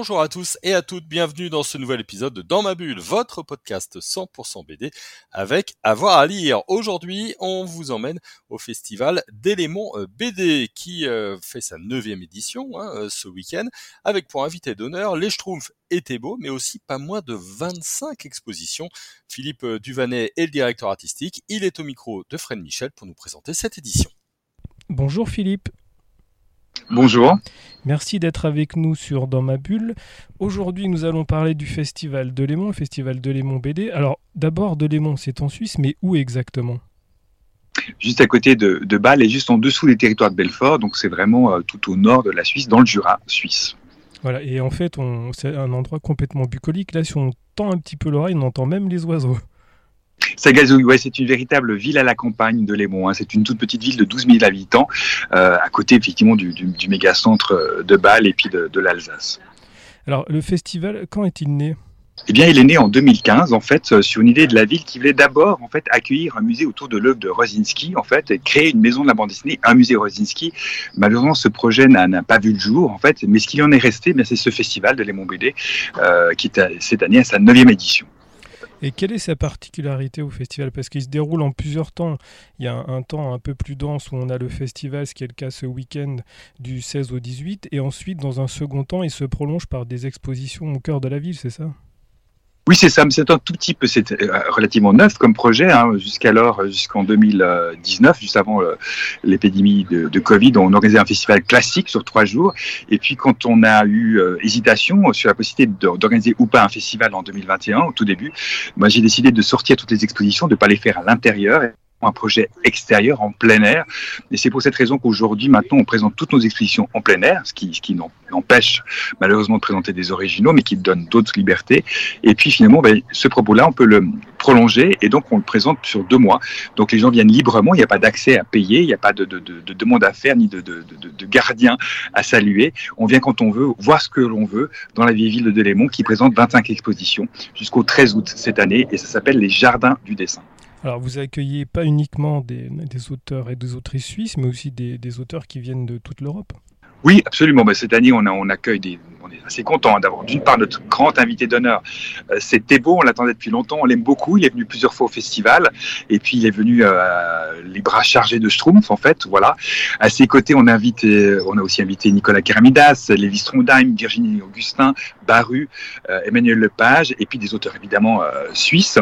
Bonjour à tous et à toutes, bienvenue dans ce nouvel épisode de Dans ma bulle, votre podcast 100% BD avec avoir à lire. Aujourd'hui, on vous emmène au festival d'éléments euh, BD qui euh, fait sa neuvième édition hein, euh, ce week-end avec pour invité d'honneur les Schtroumpfs et Thébault, mais aussi pas moins de 25 expositions. Philippe Duvanet est le directeur artistique, il est au micro de Fred Michel pour nous présenter cette édition. Bonjour Philippe. Bonjour. Merci d'être avec nous sur Dans ma bulle. Aujourd'hui, nous allons parler du festival de Lémon, le festival de Lémon BD. Alors, d'abord, de Lémon, c'est en Suisse, mais où exactement? Juste à côté de, de, Bâle et juste en dessous des territoires de Belfort. Donc, c'est vraiment euh, tout au nord de la Suisse, dans le Jura suisse. Voilà, et en fait, c'est un endroit complètement bucolique. Là, si on tend un petit peu l'oreille, on entend même les oiseaux. Ça gazouille, ouais, c'est une véritable ville à la campagne de Lémont. Hein. C'est une toute petite ville de 12 000 habitants, euh, à côté effectivement du, du, du méga centre euh, de Bâle et puis de, de l'Alsace. Alors, le festival, quand est-il né? Eh bien, il est né en 2015, en fait, euh, sur une idée de la ville qui voulait d'abord, en fait, accueillir un musée autour de l'œuvre de Rosinski, en fait, et créer une maison de la bande dessinée, un musée Rosinski. Malheureusement, ce projet n'a pas vu le jour, en fait, mais ce qui en est resté, c'est ce festival de Lémont BD, euh, qui est cette année à sa neuvième édition. Et quelle est sa particularité au festival? Parce qu'il se déroule en plusieurs temps. Il y a un, temps un peu plus dense où on a le festival, ce qui est le cas ce week-end du 16 au 18. Et ensuite, dans un second temps, il se prolonge par des expositions au cœur de la ville, c'est ça? Oui, c'est ça, c'est un tout petit peu, c'est euh, relativement neuf comme projet. Hein, jusqu'alors, jusqu'en 2019, juste avant euh, l'épidémie de, Covid, on organisait un festival classique sur trois jours. Et puis, quand on a eu euh, hésitation sur la possibilité d'organiser ou pas un festival en 2021, au tout début, moi, j'ai décidé de sortir toutes les expositions, de pas les faire à l'intérieur un projet extérieur en plein air. Et c'est pour cette raison qu'aujourd'hui, maintenant, on présente toutes nos expositions en plein air, ce qui, ce qui n'empêche malheureusement de présenter des originaux, mais qui donne d'autres libertés. Et puis finalement, ben, ce propos-là, on peut le prolonger et donc on le présente sur deux mois. Donc les gens viennent librement, il n'y a pas d'accès à payer, il n'y a pas de, de, de, de, demande à faire, ni de, gardien à saluer. On vient quand on veut, voir ce que l'on veut dans la vieille ville de Delémont qui présente 25 expositions jusqu'au 13 août cette année et ça s'appelle les Jardins du dessin. Alors, vous accueillez pas uniquement des, auteurs et des autrices suisses, mais aussi des, auteurs qui viennent de toute l'Europe. Oui, absolument. Ben, cette année, on, a, on accueille des. On est assez content d'avoir d'une part notre grand invité d'honneur. Euh, c'est Thébault, on l'attendait depuis longtemps, on l'aime beaucoup. Il est venu plusieurs fois au festival. Et puis, il est venu euh, les bras chargés de Schtroumpf, en fait. Voilà. À ses côtés, on on a aussi invité Nicolas Keramidas, Lévi Strondheim, Virginie Augustin, Baru, euh, Emmanuel Lepage, et puis des auteurs évidemment euh, suisses.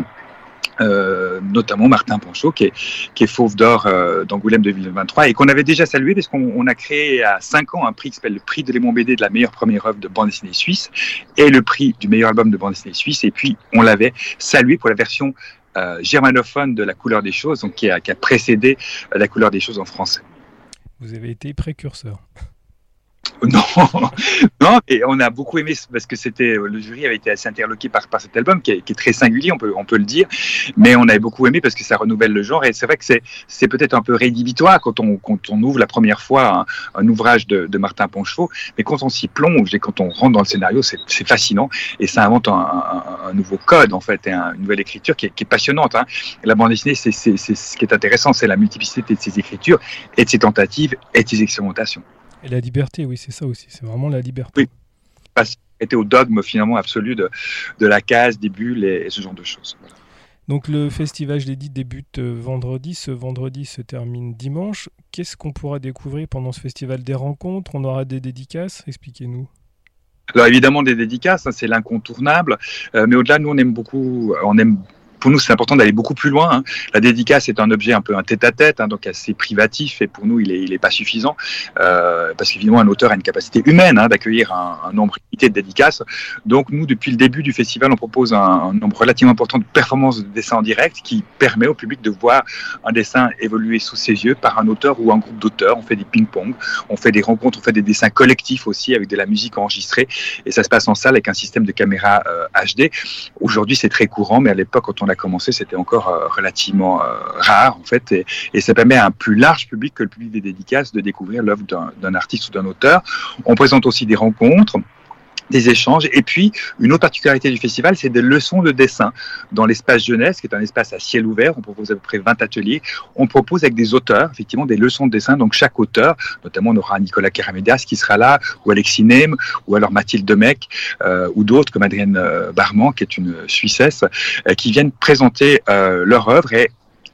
Euh, notamment Martin Ponchot, qui est, qui est fauve d'or euh, d'Angoulême 2023 et qu'on avait déjà salué parce qu'on a créé à 5 ans un prix qui s'appelle le prix de Lémon BD de la meilleure première œuvre de bande dessinée suisse et le prix du meilleur album de bande dessinée suisse. Et puis, on l'avait salué pour la version euh, germanophone de La couleur des choses, donc qui a, qui a précédé La couleur des choses en français. Vous avez été précurseur. Non, non, et on a beaucoup aimé parce que c'était le jury avait été assez interloqué par, par cet album qui est, très singulier, on peut, on peut le dire, mais on avait beaucoup aimé parce que ça renouvelle le genre et c'est vrai que c'est, c'est peut-être un peu rédhibitoire quand on, quand on ouvre la première fois un, ouvrage de, de, Martin Ponchevaux, mais quand on s'y plonge et quand on rentre dans le scénario, c'est, c'est fascinant et ça invente un, nouveau code en fait et une nouvelle écriture qui est, qui est passionnante. Hein. La bande dessinée, c'est, c'est, c'est ce qui est intéressant, c'est la multiplicité de ses écritures et de ses tentatives et de ses expérimentations. Et la liberté, oui, c'est ça aussi. C'est vraiment la liberté. Oui. Parce était au dogme finalement absolu de, de la case, des bulles et, et ce genre de choses. Voilà. Donc le festival, je l'ai dit, débute vendredi. Ce vendredi se termine dimanche. Qu'est-ce qu'on pourra découvrir pendant ce festival? Des rencontres? On aura des dédicaces? Expliquez-nous. Alors évidemment des dédicaces, hein, c'est l'incontournable. Euh, mais au-delà, nous on aime beaucoup, on aime pour nous, c'est important d'aller beaucoup plus loin. Hein. La dédicace est un objet un peu un tête-à-tête, hein, donc assez privatif, et pour nous, il est, il est pas suffisant, euh, parce qu'évidemment, un auteur a une capacité humaine hein, d'accueillir un, nombre de dédicaces. Donc nous, depuis le début du festival, on propose un, nombre relativement important de performances de dessins en direct qui permet au public de voir un dessin évoluer sous ses yeux par un auteur ou un groupe d'auteurs. On fait des ping-pong, on fait des rencontres, on fait des dessins collectifs aussi avec de la musique enregistrée et ça se passe en salle avec un système de caméra HD. Aujourd'hui, c'est très courant, mais à l'époque, quand on a commencé, c'était encore euh, relativement euh, rare en fait et, et ça permet à un plus large public que le public des dédicaces de découvrir l'œuvre d'un artiste ou d'un auteur. On présente aussi des rencontres des échanges. Et puis, une autre particularité du festival, c'est des leçons de dessin. Dans l'espace jeunesse, qui est un espace à ciel ouvert, on propose à peu près 20 ateliers. On propose avec des auteurs, effectivement, des leçons de dessin. Donc, chaque auteur, notamment, on aura Nicolas Keramédas qui sera là, ou Alexis Nem, ou alors Mathilde Demec, euh, ou d'autres comme Adrienne euh, Barman, qui est une Suissesse, euh, qui viennent présenter euh, leur œuvre et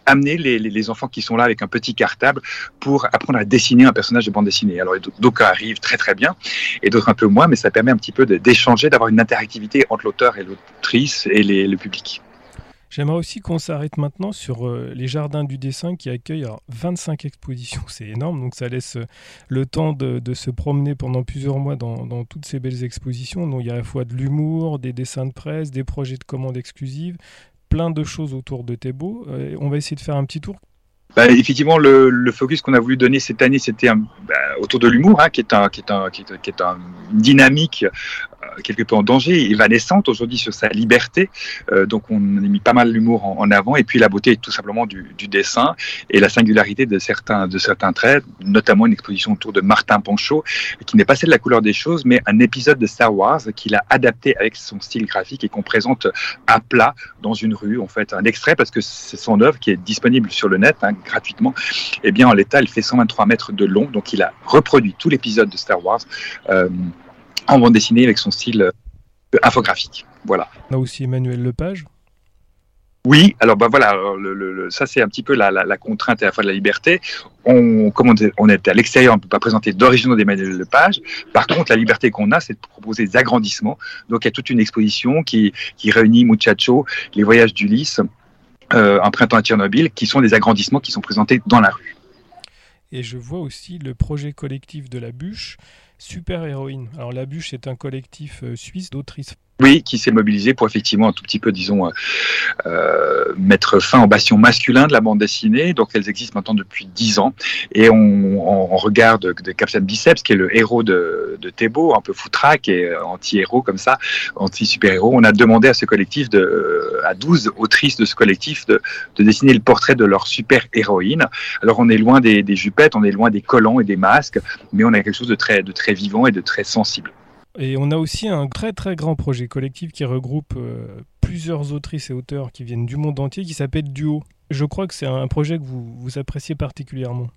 amener les, les, enfants qui sont là avec un petit cartable pour apprendre à dessiner un personnage de bande dessinée. Alors, d'aucuns arrivent très très bien et d'autres un peu moins, mais ça permet un petit peu d'échanger, d'avoir une interactivité entre l'auteur et l'autrice et le public. J'aimerais aussi qu'on s'arrête maintenant sur euh, les jardins du dessin qui accueillent alors, 25 expositions. C'est énorme, donc ça laisse euh, le temps de, de, se promener pendant plusieurs mois dans, dans, toutes ces belles expositions. Donc il y a à la fois de l'humour, des dessins de presse, des projets de commandes exclusives, plein de choses autour de Thébault. Euh, on va essayer de faire un petit tour. Bah, effectivement, le, focus qu'on a voulu donner cette année, c'était bah, autour de l'humour, hein, qui est un, qui est un, qui est, un dynamique euh, quelque peu en danger, évanescente aujourd'hui sur sa liberté. Euh, donc on a mis pas mal l'humour en, avant, et puis la beauté tout simplement du, du, dessin et la singularité de certains, de certains traits, notamment une exposition autour de Martin Panchaud, qui n'est pas celle de la couleur des choses, mais un épisode de Star Wars qu'il a adapté avec son style graphique et qu'on présente à plat dans une rue. En fait, un extrait parce que c'est son œuvre qui est disponible sur le net hein, gratuitement. Et eh bien en l'état, elle fait 123 mètres de long, donc il a reproduit tout l'épisode de Star Wars. Euh, en bande dessinée avec son style euh, infographique. Voilà. On a aussi Emmanuel Lepage? Oui, alors bah voilà, alors le, le, ça c'est un petit peu la, la, la, contrainte à la fois de la liberté. On, comme on, on est à l'extérieur, on ne peut pas présenter d'originaux d'Emmanuel Lepage. Par contre, la liberté qu'on a, c'est de proposer des agrandissements. Donc il y a toute une exposition qui, qui réunit Muchacho, les voyages d'Ulysse, euh, un printemps à Tchernobyl, qui sont des agrandissements qui sont présentés dans la rue. Et je vois aussi le projet collectif de la bûche, Super Héroïne. Alors La Bûche est un collectif euh, suisse d'autrices oui, qui s'est mobilisé pour effectivement un tout petit peu, disons, euh, mettre fin au bastion masculin de la bande dessinée. Donc, elles existent maintenant depuis dix ans. Et on, on, regarde de Captain Biceps, qui est le héros de, de Thébault, un peu foutraque et anti-héros comme ça, anti-super-héros. On a demandé à ce collectif, de, à 12 autrices de ce collectif, de, de dessiner le portrait de leur super-héroïne. Alors, on est loin des, des jupettes, on est loin des collants et des masques, mais on a quelque chose de très, de très vivant et de très sensible. Et on a aussi un très très grand projet collectif qui regroupe euh, plusieurs autrices et auteurs qui viennent du monde entier qui s'appelle Duo. Je crois que c'est un projet que vous, vous appréciez particulièrement.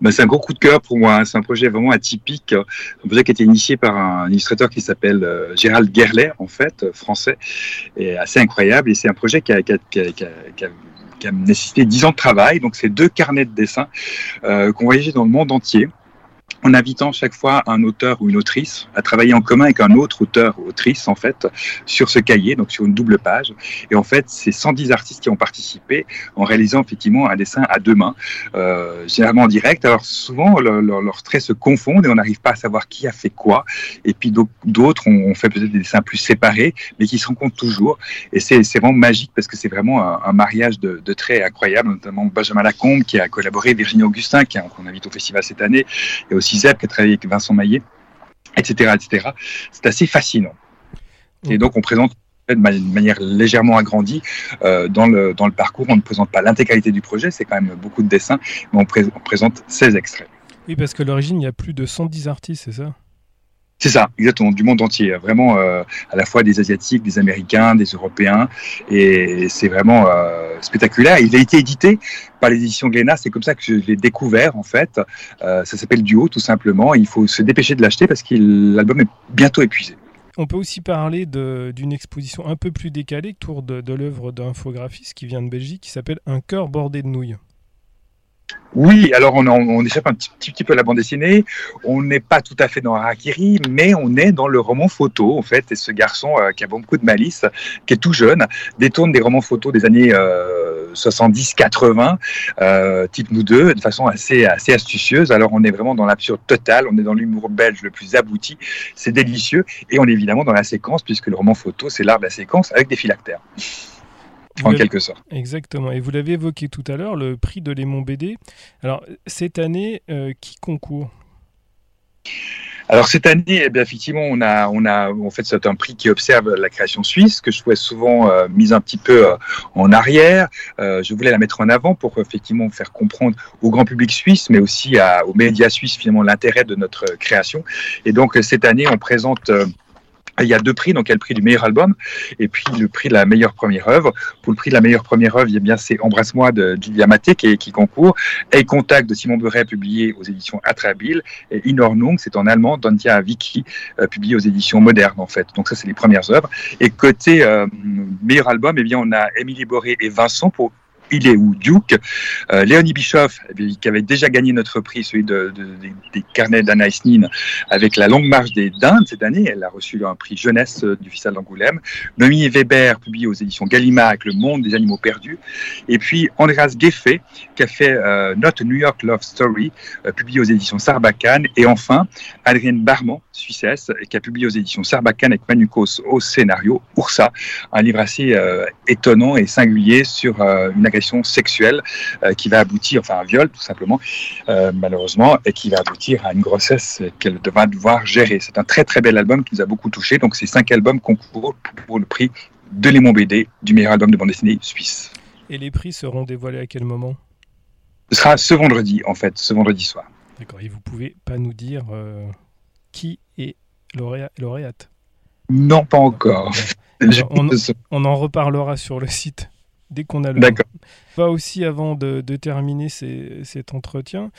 Ben, c'est un gros coup de cœur pour moi. Hein. C'est un projet vraiment atypique. Un projet qui a été initié par un illustrateur qui s'appelle euh, Gérald Gerlet, en fait, français, et assez incroyable. Et c'est un projet qui a, nécessité 10 ans de travail. Donc, c'est deux carnets de dessin euh, qu'on voyageait dans le monde entier en invitant chaque fois un auteur ou une autrice à travailler en commun avec un autre auteur ou autrice, en fait, sur ce cahier, donc sur une double page. Et en fait, c'est 110 artistes qui ont participé en réalisant effectivement un dessin à deux mains, euh, généralement en direct. Alors souvent, leurs leur, leur traits se confondent et on n'arrive pas à savoir qui a fait quoi. Et puis d'autres ont fait peut-être des dessins plus séparés, mais qui se rencontrent toujours. Et c'est vraiment magique parce que c'est vraiment un, mariage de, de, traits incroyable, notamment Benjamin Lacombe qui a collaboré, Virginie Augustin qui qu'on invite au festival cette année, et aussi Qui a travaillé avec Vincent Maillet, etc. etc. C'est assez fascinant. Et donc on présente de manière légèrement agrandie euh, dans, le, dans le parcours. On ne présente pas l'intégralité du projet, c'est quand même beaucoup de dessins, mais on, pré on présente 16 extraits. Oui, parce que l'origine, il y a plus de 110 artistes, c'est ça? C'est ça, exactement, du monde entier. Vraiment, euh, à la fois des Asiatiques, des Américains, des Européens. Et c'est vraiment euh, spectaculaire. Il a été édité par les éditions Glénat. C'est comme ça que je l'ai découvert, en fait. Euh, ça s'appelle Duo, tout simplement. Il faut se dépêcher de l'acheter parce que l'album est bientôt épuisé. On peut aussi parler d'une exposition un peu plus décalée autour de, de l'œuvre d'un infographiste qui vient de Belgique qui s'appelle Un cœur bordé de nouilles. Oui, alors on, échappe un petit, petit, peu à la bande dessinée. On n'est pas tout à fait dans Harakiri, mais on est dans le roman photo, en fait. Et ce garçon euh, qui a beaucoup de malice, qui est tout jeune, détourne des romans photos des années euh, 70-80, euh, type nous deux, de façon assez, assez astucieuse. Alors on est vraiment dans l'absurde total, on est dans l'humour belge le plus abouti, c'est délicieux, et on est évidemment dans la séquence, puisque le roman photo, c'est l'art de la séquence avec des phylactères. En quelque sorte. Exactement. Et vous l'avez évoqué tout à l'heure, le prix de Lémon BD. Alors, cette année, euh, qui concourt? Alors cette année, eh bien, effectivement, on a, on a, en fait, c'est un prix qui observe la création suisse que je trouvais souvent euh, mise un petit peu euh, en arrière. Euh, je voulais la mettre en avant pour effectivement faire comprendre au grand public suisse, mais aussi à, aux médias suisses finalement l'intérêt de notre création. Et donc cette année, on présente il y a deux prix, donc il y a le prix du meilleur album et puis le prix de la meilleure première œuvre. Pour le prix de la meilleure première œuvre, eh bien c'est Embrasse-moi de Julia Maté qui, qui concourt, et Contact de Simon Beuret publié aux éditions Atrabile, et In Ordnung, c'est en allemand, Dantia Vicky, euh, publié aux éditions modernes en fait. Donc ça c'est les premières œuvres. Et côté euh, meilleur album, eh bien on a Émilie Boré et Vincent pour il est où Duke, euh, Léonie Bischoff, eh qui avait déjà gagné notre prix, celui de, de- des, carnets d'Anaïs Nin, avec la longue marche des Dindes cette année. Elle a reçu un prix jeunesse euh, du Festival d'Angoulême. Noémie Weber, publié aux éditions Gallimard avec Le Monde des Animaux Perdus. Et puis Andreas Geffé, qui a fait euh, Not New York Love Story, euh, publié aux éditions Sarbacane. Et enfin, Adrienne Barman, Suissesse, qui a publié aux éditions Sarbacane avec Manukos au scénario, Oursa, un livre assez euh, étonnant et singulier sur une agression sexuelle euh, qui va aboutir, enfin un viol tout simplement, euh, malheureusement, et qui va aboutir à une grossesse qu'elle devra devoir gérer. C'est un très très bel album qui nous a beaucoup touché. Donc ces cinq albums concourent pour le prix de Lémon BD du meilleur album de bande dessinée suisse. Et les prix seront dévoilés à quel moment? Ce sera ce vendredi en fait, ce vendredi soir. D'accord. Et vous pouvez pas nous dire euh, qui est lauréat- lauréate? Non, pas encore. Alors, Je- on- On en reparlera sur le site dès qu'on a le D'accord. On va aussi, avant de, de terminer ces- cet entretien,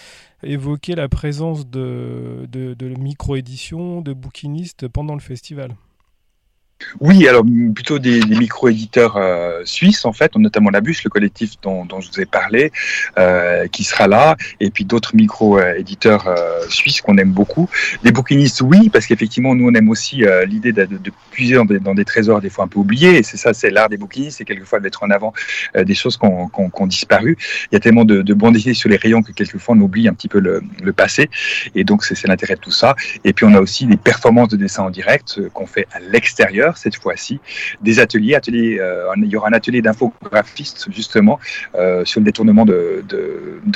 évoquer la présence de, de, de micro-éditions, de bouquinistes pendant le festival. Oui, alors plutôt des, des micro-éditeurs euh, suisses, en fait, notamment la Bûche, le collectif dont, dont je vous ai parlé, euh, qui sera là, et puis d'autres micro-éditeurs euh, suisses qu'on aime beaucoup. Les bouquinistes, oui, parce qu'effectivement, nous, on aime aussi euh, l'idée de, de, de puiser dans des, dans des trésors des fois un peu oubliés, et c'est ça, c'est l'art des bouquinistes, c'est quelquefois de mettre en avant euh, des choses qui ont qui ont disparu. Il y a tellement de, de dessinées sur les rayons que quelquefois on oublie un petit peu le, le passé, et donc c'est c'est l'intérêt de tout ça. Et puis on a aussi des performances de dessin en direct euh, qu'on fait à l'extérieur cette fois-ci, des ateliers, ateliers euh, il y aura un atelier d'infographistes justement euh, sur le détournement de,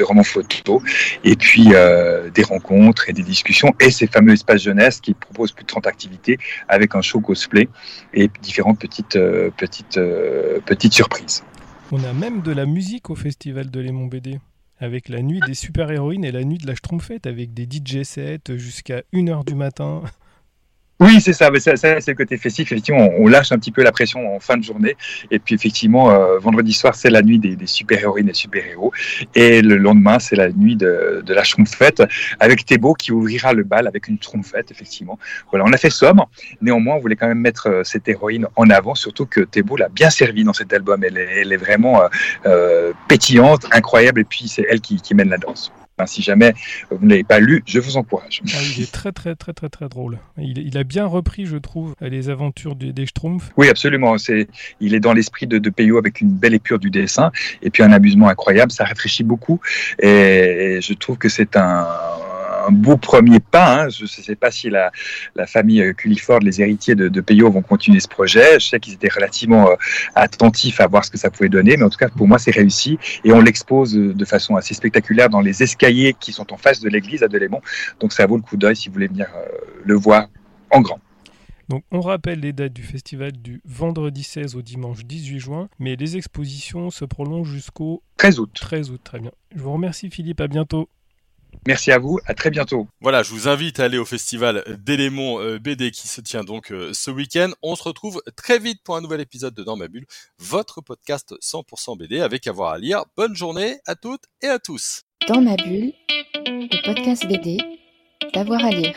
romans photos, et puis euh, des rencontres et des discussions, et ces fameux espaces jeunesse qui proposent plus de 30 activités avec un show cosplay et différentes petites, euh, petites, petites surprises. On a même de la musique au festival de Lémon BD. Avec la nuit des super-héroïnes et la nuit de la Schtroumpfette, avec des DJ sets jusqu'à 1h du matin. Oui, c'est ça, ça, ça, c'est le côté festif. Effectivement, on, lâche un petit peu la pression en fin de journée. Et puis, effectivement, euh, vendredi soir, c'est la nuit des, super-héroïnes et super-héros. Et le lendemain, c'est la nuit de, de la Schtroumpfette avec Thébault qui ouvrira le bal avec une Schtroumpfette, effectivement. Voilà, on a fait somme. Néanmoins, on voulait quand même mettre euh, cette héroïne en avant, surtout que Thébault l'a bien servi dans cet album. Elle est, elle est vraiment euh, euh, pétillante, incroyable. Et puis, c'est elle qui, qui mène la danse. Enfin, si jamais vous ne l'avez pas lu, je vous encourage. Ah, il est très très très très très drôle. Il, il a bien repris, je trouve, les aventures du- des Schtroumpfs. Oui, absolument. C'est, il est dans l'esprit de, de Peyo avec une belle épure du dessin et puis un amusement incroyable. Ça réfléchit beaucoup et, et je trouve que c'est un, un beau premier pas. Hein. Je ne sais pas si la, la famille euh, Culliford, les héritiers de, de Peyo, vont continuer ce projet. Je sais qu'ils étaient relativement euh, attentifs à voir ce que ça pouvait donner, mais en tout cas pour moi c'est réussi et on l'expose euh, de façon assez spectaculaire dans les escaliers qui sont en face de l'église à Delémont. Donc ça vaut le coup d'œil si vous voulez venir le voir en grand. Donc on rappelle les dates du festival du vendredi 16 au dimanche 18 juin, mais les expositions se prolongent jusqu'au 13 août. 13 août. Très bien. Je vous remercie Philippe, à bientôt. Merci à vous, à très bientôt. Voilà, je vous invite à aller au festival d'éléments euh, BD qui se tient donc euh, ce week-end. On se retrouve très vite pour un nouvel épisode de Dans ma bulle, votre podcast 100% BD avec avoir à lire. Bonne journée à toutes et à tous. Dans ma bulle, le podcast BD, d'avoir à lire.